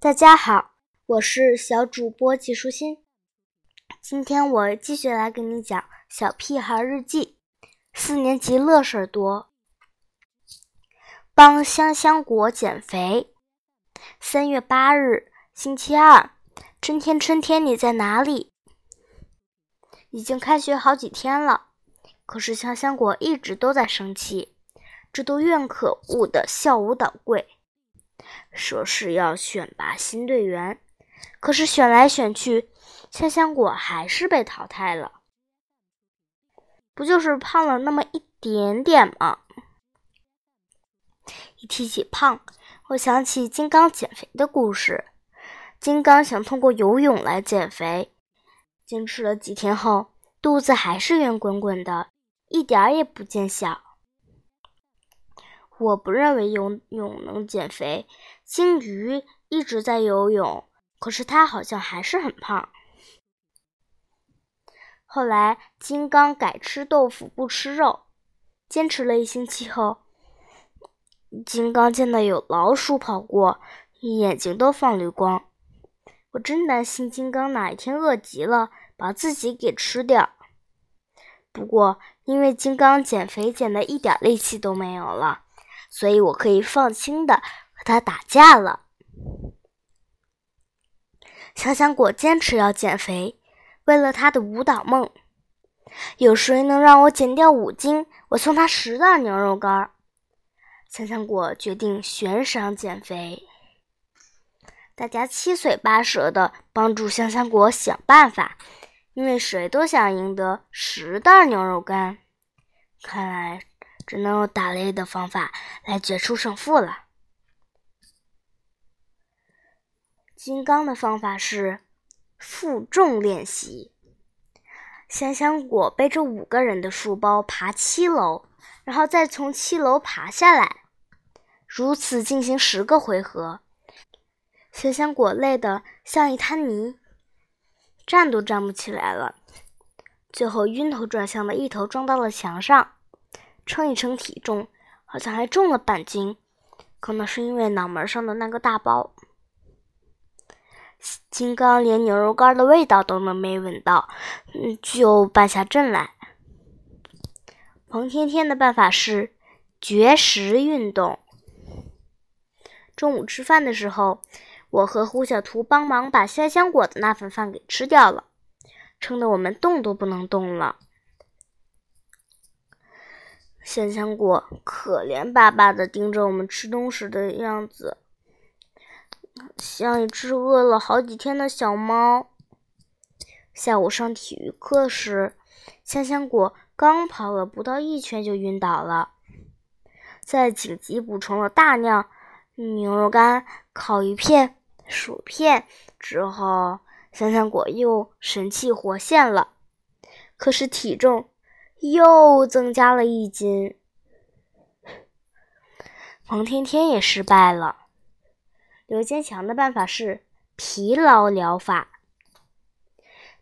大家好，我是小主播季舒心。今天我继续来给你讲《小屁孩日记》，四年级乐事儿多。帮香香果减肥。三月八日，星期二。春天，春天，你在哪里？已经开学好几天了，可是香香果一直都在生气，这都怨可恶的校舞蹈柜。说是要选拔新队员，可是选来选去，香香果还是被淘汰了。不就是胖了那么一点点吗？一提起胖，我想起金刚减肥的故事。金刚想通过游泳来减肥，坚持了几天后，肚子还是圆滚滚的，一点儿也不见小。我不认为游泳能减肥。金鱼一直在游泳，可是它好像还是很胖。后来，金刚改吃豆腐不吃肉，坚持了一星期后，金刚见到有老鼠跑过，眼睛都放绿光。我真担心金刚哪一天饿极了，把自己给吃掉。不过，因为金刚减肥减的一点力气都没有了，所以我可以放心的和他打架了。香香果坚持要减肥，为了他的舞蹈梦。有谁能让我减掉五斤？我送他十袋牛肉干。香香果决定悬赏减肥。大家七嘴八舌的帮助香香果想办法，因为谁都想赢得十袋牛肉干。看来只能用打擂的方法来决出胜负了。金刚的方法是负重练习。香香果背着五个人的书包爬七楼，然后再从七楼爬下来，如此进行十个回合。香香果累得像一滩泥，站都站不起来了。最后晕头转向的一头撞到了墙上，称一称体重，好像还重了半斤，可能是因为脑门上的那个大包。金刚连牛肉干的味道都能没闻到，就败下阵来。彭天天的办法是绝食运动。中午吃饭的时候。我和胡小图帮忙把香香果的那份饭给吃掉了，撑得我们动都不能动了。香香果可怜巴巴的盯着我们吃东西的样子，像一只饿了好几天的小猫。下午上体育课时，香香果刚跑了不到一圈就晕倒了，在紧急补充了大量牛肉干、烤鱼片。薯片之后，香香果又神气活现了，可是体重又增加了一斤。彭天天也失败了。刘坚强的办法是疲劳疗法。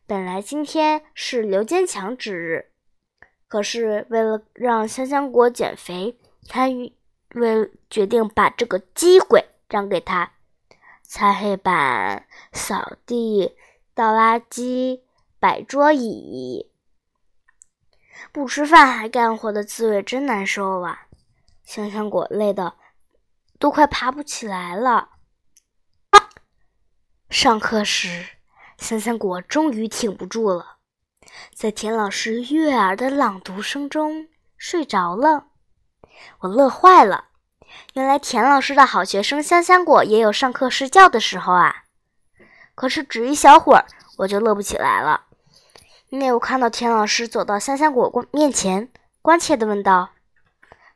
本来今天是刘坚强之日，可是为了让香香果减肥，他为决定把这个机会让给他。擦黑板、扫地、倒垃圾、摆桌椅，不吃饭还干活的滋味真难受啊！香香果累的都快爬不起来了。上课时，香香果终于挺不住了，在田老师悦耳的朗读声中睡着了。我乐坏了。原来田老师的好学生香香果也有上课睡觉的时候啊！可是只一小会儿，我就乐不起来了，因为我看到田老师走到香香果面前，关切地问道：“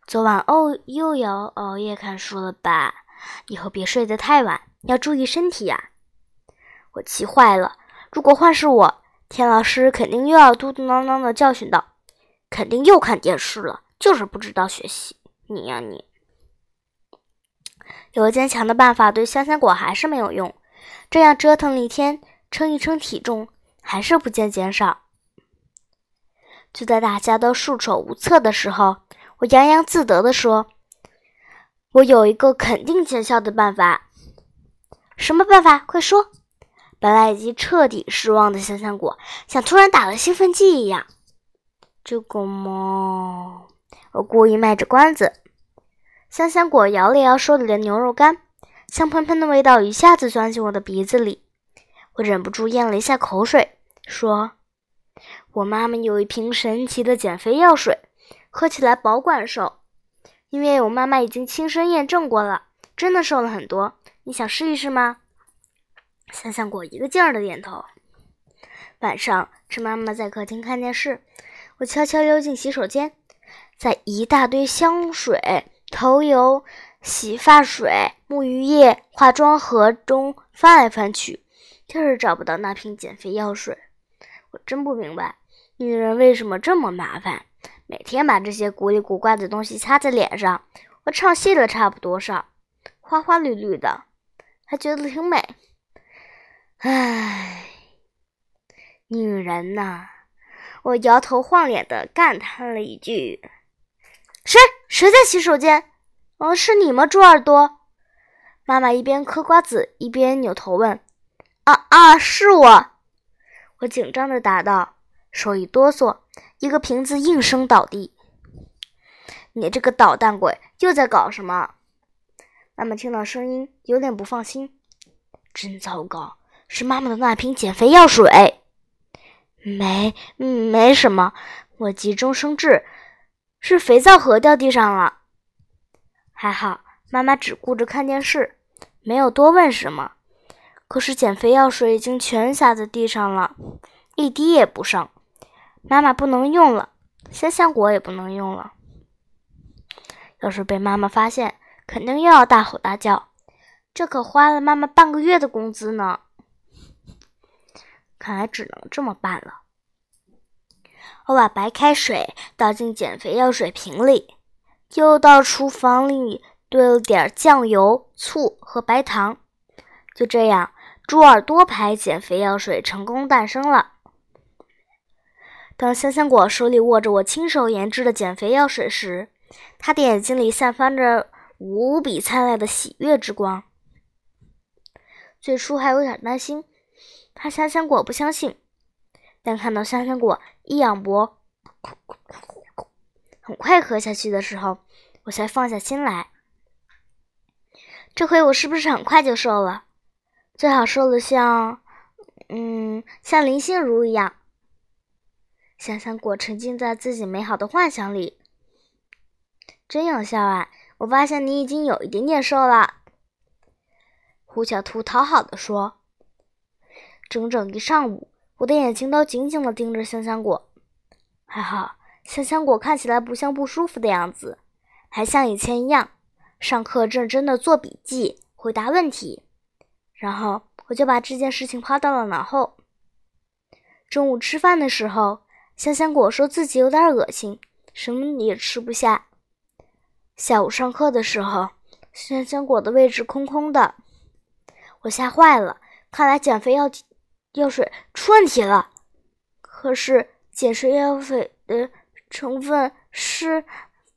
昨晚哦又要熬夜看书了吧？以后别睡得太晚，要注意身体呀！”我气坏了。如果换是我，田老师肯定又要嘟嘟囔囔地教训道：“肯定又看电视了，就是不知道学习，你呀你！”有坚强的办法对香香果还是没有用，这样折腾了一天，称一称体重还是不见减少。就在大家都束手无策的时候，我洋洋自得地说：“我有一个肯定见效的办法，什么办法？快说！本来已经彻底失望的香香果，像突然打了兴奋剂一样。这个嘛，我故意卖着关子。香香果摇了摇手里的牛肉干，香喷喷的味道一下子钻进我的鼻子里，我忍不住咽了一下口水，说：“我妈妈有一瓶神奇的减肥药水，喝起来保管瘦。因为我妈妈已经亲身验证过了，真的瘦了很多。你想试一试吗？”香香果一个劲儿的点头。晚上趁妈妈在客厅看电视，我悄悄溜进洗手间，在一大堆香水。头油、洗发水、沐浴液、化妆盒中翻来翻去，就是找不到那瓶减肥药水。我真不明白，女人为什么这么麻烦，每天把这些古里古怪的东西擦在脸上。我唱戏的差不多少，花花绿绿的，还觉得挺美。唉，女人呐！我摇头晃脸的感叹了一句。谁谁在洗手间？哦，是你吗，猪耳朵？妈妈一边嗑瓜子一边扭头问：“啊啊，是我！”我紧张的答道，手一哆嗦，一个瓶子应声倒地。你这个捣蛋鬼又在搞什么？妈妈听到声音有点不放心。真糟糕，是妈妈的那瓶减肥药水。没，没什么，我急中生智。是肥皂盒掉地上了，还好妈妈只顾着看电视，没有多问什么。可是减肥药水已经全洒在地上了，一滴也不剩。妈妈不能用了，香香果也不能用了。要是被妈妈发现，肯定又要大吼大叫。这可花了妈妈半个月的工资呢。看来只能这么办了。我把白开水倒进减肥药水瓶里，又到厨房里兑了点酱油、醋和白糖。就这样，猪耳朵牌减肥药水成功诞生了。当香香果手里握着我亲手研制的减肥药水时，他的眼睛里散发着无比灿烂的喜悦之光。最初还有点担心，怕香香果不相信。但看到香香果一仰脖，很快喝下去的时候，我才放下心来。这回我是不是很快就瘦了？最好瘦的像……嗯，像林心如一样。香香果沉浸在自己美好的幻想里，真有效啊！我发现你已经有一点点瘦了。胡小图讨好的说：“整整一上午。”我的眼睛都紧紧地盯着香香果，还好香香果看起来不像不舒服的样子，还像以前一样上课认真的做笔记、回答问题。然后我就把这件事情抛到了脑后。中午吃饭的时候，香香果说自己有点恶心，什么也吃不下。下午上课的时候，香香果的位置空空的，我吓坏了，看来减肥要。药水出问题了，可是减肥药水的成分是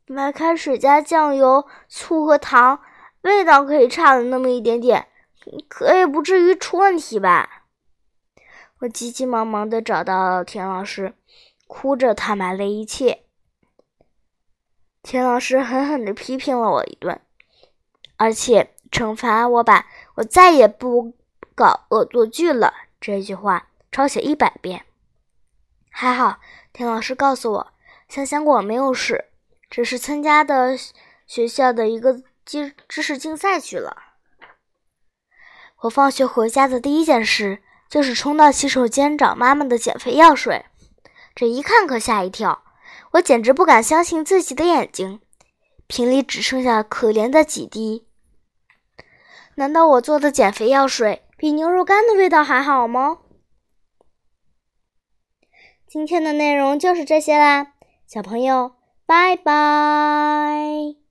白开水加酱油、醋和糖，味道可以差了那么一点点，可也不至于出问题吧？我急急忙忙的找到田老师，哭着坦白了一切。田老师狠狠的批评了我一顿，而且惩罚我把我再也不搞恶作剧了。这句话抄写一百遍，还好田老师告诉我，香香果没有事，只是参加的学校的一个知知识竞赛去了。我放学回家的第一件事就是冲到洗手间找妈妈的减肥药水，这一看可吓一跳，我简直不敢相信自己的眼睛，瓶里只剩下可怜的几滴。难道我做的减肥药水？比牛肉干的味道还好吗？今天的内容就是这些啦，小朋友，拜拜。